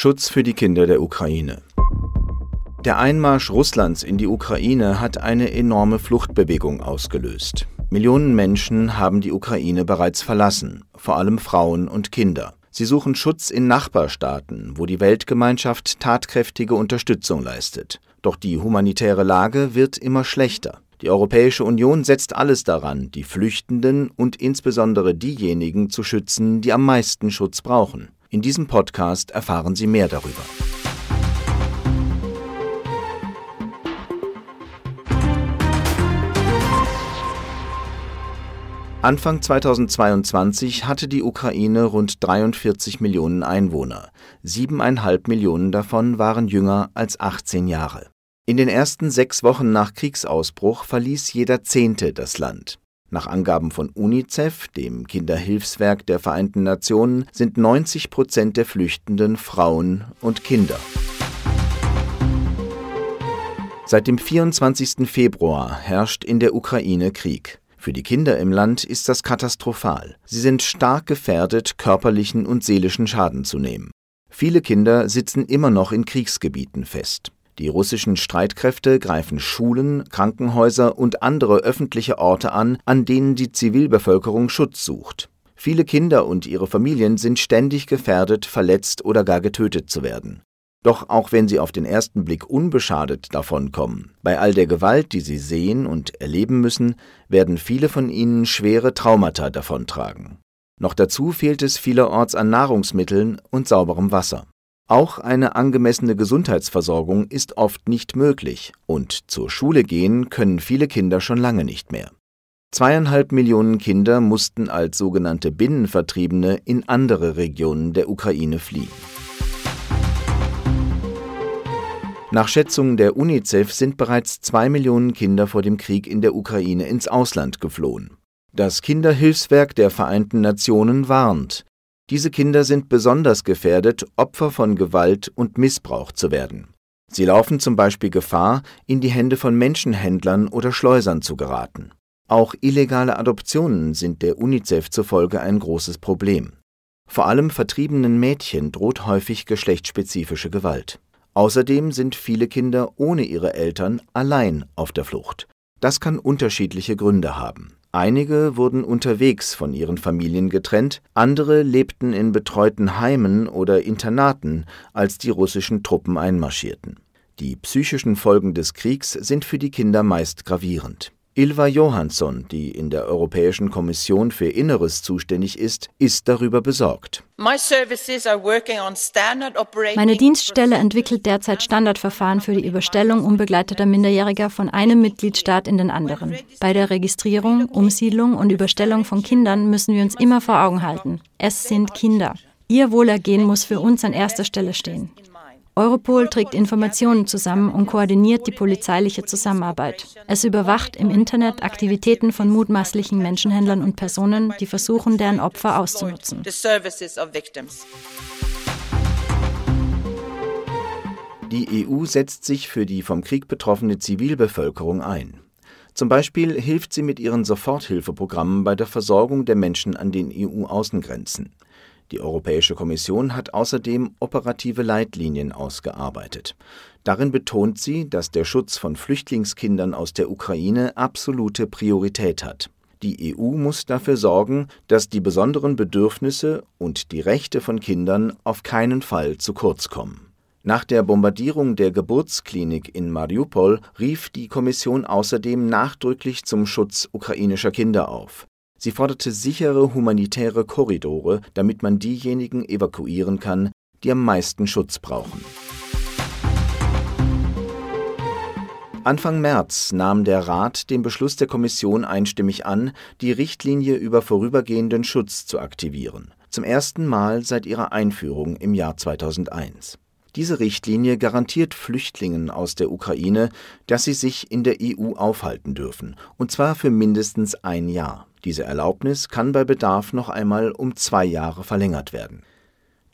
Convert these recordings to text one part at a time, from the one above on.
Schutz für die Kinder der Ukraine. Der Einmarsch Russlands in die Ukraine hat eine enorme Fluchtbewegung ausgelöst. Millionen Menschen haben die Ukraine bereits verlassen, vor allem Frauen und Kinder. Sie suchen Schutz in Nachbarstaaten, wo die Weltgemeinschaft tatkräftige Unterstützung leistet. Doch die humanitäre Lage wird immer schlechter. Die Europäische Union setzt alles daran, die Flüchtenden und insbesondere diejenigen zu schützen, die am meisten Schutz brauchen. In diesem Podcast erfahren Sie mehr darüber. Anfang 2022 hatte die Ukraine rund 43 Millionen Einwohner. Siebeneinhalb Millionen davon waren jünger als 18 Jahre. In den ersten sechs Wochen nach Kriegsausbruch verließ jeder Zehnte das Land. Nach Angaben von UNICEF, dem Kinderhilfswerk der Vereinten Nationen, sind 90 Prozent der Flüchtenden Frauen und Kinder. Seit dem 24. Februar herrscht in der Ukraine Krieg. Für die Kinder im Land ist das katastrophal. Sie sind stark gefährdet, körperlichen und seelischen Schaden zu nehmen. Viele Kinder sitzen immer noch in Kriegsgebieten fest. Die russischen Streitkräfte greifen Schulen, Krankenhäuser und andere öffentliche Orte an, an denen die Zivilbevölkerung Schutz sucht. Viele Kinder und ihre Familien sind ständig gefährdet, verletzt oder gar getötet zu werden. Doch auch wenn sie auf den ersten Blick unbeschadet davonkommen, bei all der Gewalt, die sie sehen und erleben müssen, werden viele von ihnen schwere Traumata davontragen. Noch dazu fehlt es vielerorts an Nahrungsmitteln und sauberem Wasser. Auch eine angemessene Gesundheitsversorgung ist oft nicht möglich und zur Schule gehen können viele Kinder schon lange nicht mehr. Zweieinhalb Millionen Kinder mussten als sogenannte Binnenvertriebene in andere Regionen der Ukraine fliehen. Nach Schätzungen der UNICEF sind bereits zwei Millionen Kinder vor dem Krieg in der Ukraine ins Ausland geflohen. Das Kinderhilfswerk der Vereinten Nationen warnt, diese Kinder sind besonders gefährdet, Opfer von Gewalt und Missbrauch zu werden. Sie laufen zum Beispiel Gefahr, in die Hände von Menschenhändlern oder Schleusern zu geraten. Auch illegale Adoptionen sind der UNICEF zufolge ein großes Problem. Vor allem vertriebenen Mädchen droht häufig geschlechtsspezifische Gewalt. Außerdem sind viele Kinder ohne ihre Eltern allein auf der Flucht. Das kann unterschiedliche Gründe haben. Einige wurden unterwegs von ihren Familien getrennt, andere lebten in betreuten Heimen oder Internaten, als die russischen Truppen einmarschierten. Die psychischen Folgen des Kriegs sind für die Kinder meist gravierend. Ilva Johansson, die in der Europäischen Kommission für Inneres zuständig ist, ist darüber besorgt. Meine Dienststelle entwickelt derzeit Standardverfahren für die Überstellung unbegleiteter Minderjähriger von einem Mitgliedstaat in den anderen. Bei der Registrierung, Umsiedlung und Überstellung von Kindern müssen wir uns immer vor Augen halten. Es sind Kinder. Ihr Wohlergehen muss für uns an erster Stelle stehen. Europol trägt Informationen zusammen und koordiniert die polizeiliche Zusammenarbeit. Es überwacht im Internet Aktivitäten von mutmaßlichen Menschenhändlern und Personen, die versuchen, deren Opfer auszunutzen. Die EU setzt sich für die vom Krieg betroffene Zivilbevölkerung ein. Zum Beispiel hilft sie mit ihren Soforthilfeprogrammen bei der Versorgung der Menschen an den EU-Außengrenzen. Die Europäische Kommission hat außerdem operative Leitlinien ausgearbeitet. Darin betont sie, dass der Schutz von Flüchtlingskindern aus der Ukraine absolute Priorität hat. Die EU muss dafür sorgen, dass die besonderen Bedürfnisse und die Rechte von Kindern auf keinen Fall zu kurz kommen. Nach der Bombardierung der Geburtsklinik in Mariupol rief die Kommission außerdem nachdrücklich zum Schutz ukrainischer Kinder auf. Sie forderte sichere humanitäre Korridore, damit man diejenigen evakuieren kann, die am meisten Schutz brauchen. Anfang März nahm der Rat den Beschluss der Kommission einstimmig an, die Richtlinie über vorübergehenden Schutz zu aktivieren, zum ersten Mal seit ihrer Einführung im Jahr 2001. Diese Richtlinie garantiert Flüchtlingen aus der Ukraine, dass sie sich in der EU aufhalten dürfen, und zwar für mindestens ein Jahr. Diese Erlaubnis kann bei Bedarf noch einmal um zwei Jahre verlängert werden.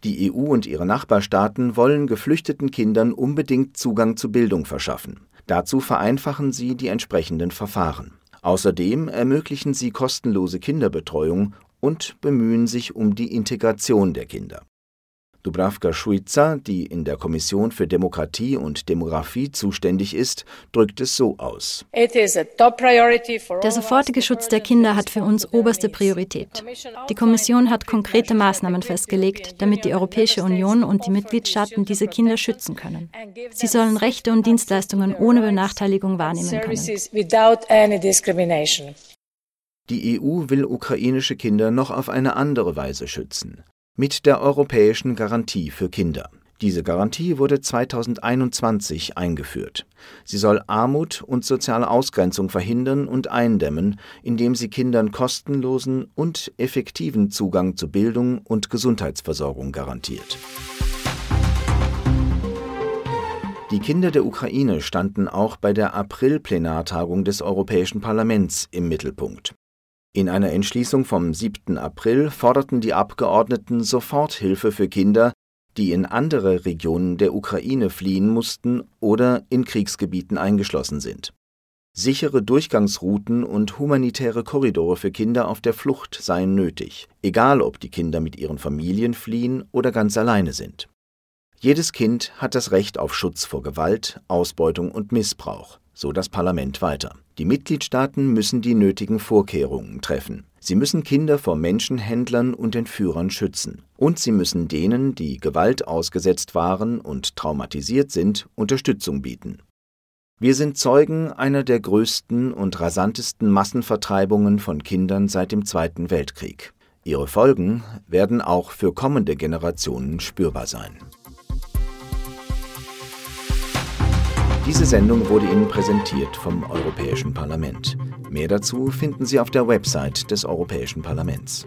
Die EU und ihre Nachbarstaaten wollen geflüchteten Kindern unbedingt Zugang zu Bildung verschaffen. Dazu vereinfachen sie die entsprechenden Verfahren. Außerdem ermöglichen sie kostenlose Kinderbetreuung und bemühen sich um die Integration der Kinder. Dubravka Šuica, die in der Kommission für Demokratie und Demografie zuständig ist, drückt es so aus. Der sofortige Schutz der Kinder hat für uns oberste Priorität. Die Kommission hat konkrete Maßnahmen festgelegt, damit die Europäische Union und die Mitgliedstaaten diese Kinder schützen können. Sie sollen Rechte und Dienstleistungen ohne Benachteiligung wahrnehmen können. Die EU will ukrainische Kinder noch auf eine andere Weise schützen mit der Europäischen Garantie für Kinder. Diese Garantie wurde 2021 eingeführt. Sie soll Armut und soziale Ausgrenzung verhindern und eindämmen, indem sie Kindern kostenlosen und effektiven Zugang zu Bildung und Gesundheitsversorgung garantiert. Die Kinder der Ukraine standen auch bei der April-Plenartagung des Europäischen Parlaments im Mittelpunkt. In einer Entschließung vom 7. April forderten die Abgeordneten Soforthilfe für Kinder, die in andere Regionen der Ukraine fliehen mussten oder in Kriegsgebieten eingeschlossen sind. Sichere Durchgangsrouten und humanitäre Korridore für Kinder auf der Flucht seien nötig, egal ob die Kinder mit ihren Familien fliehen oder ganz alleine sind. Jedes Kind hat das Recht auf Schutz vor Gewalt, Ausbeutung und Missbrauch so das Parlament weiter. Die Mitgliedstaaten müssen die nötigen Vorkehrungen treffen. Sie müssen Kinder vor Menschenhändlern und Entführern schützen. Und sie müssen denen, die Gewalt ausgesetzt waren und traumatisiert sind, Unterstützung bieten. Wir sind Zeugen einer der größten und rasantesten Massenvertreibungen von Kindern seit dem Zweiten Weltkrieg. Ihre Folgen werden auch für kommende Generationen spürbar sein. Diese Sendung wurde Ihnen präsentiert vom Europäischen Parlament. Mehr dazu finden Sie auf der Website des Europäischen Parlaments.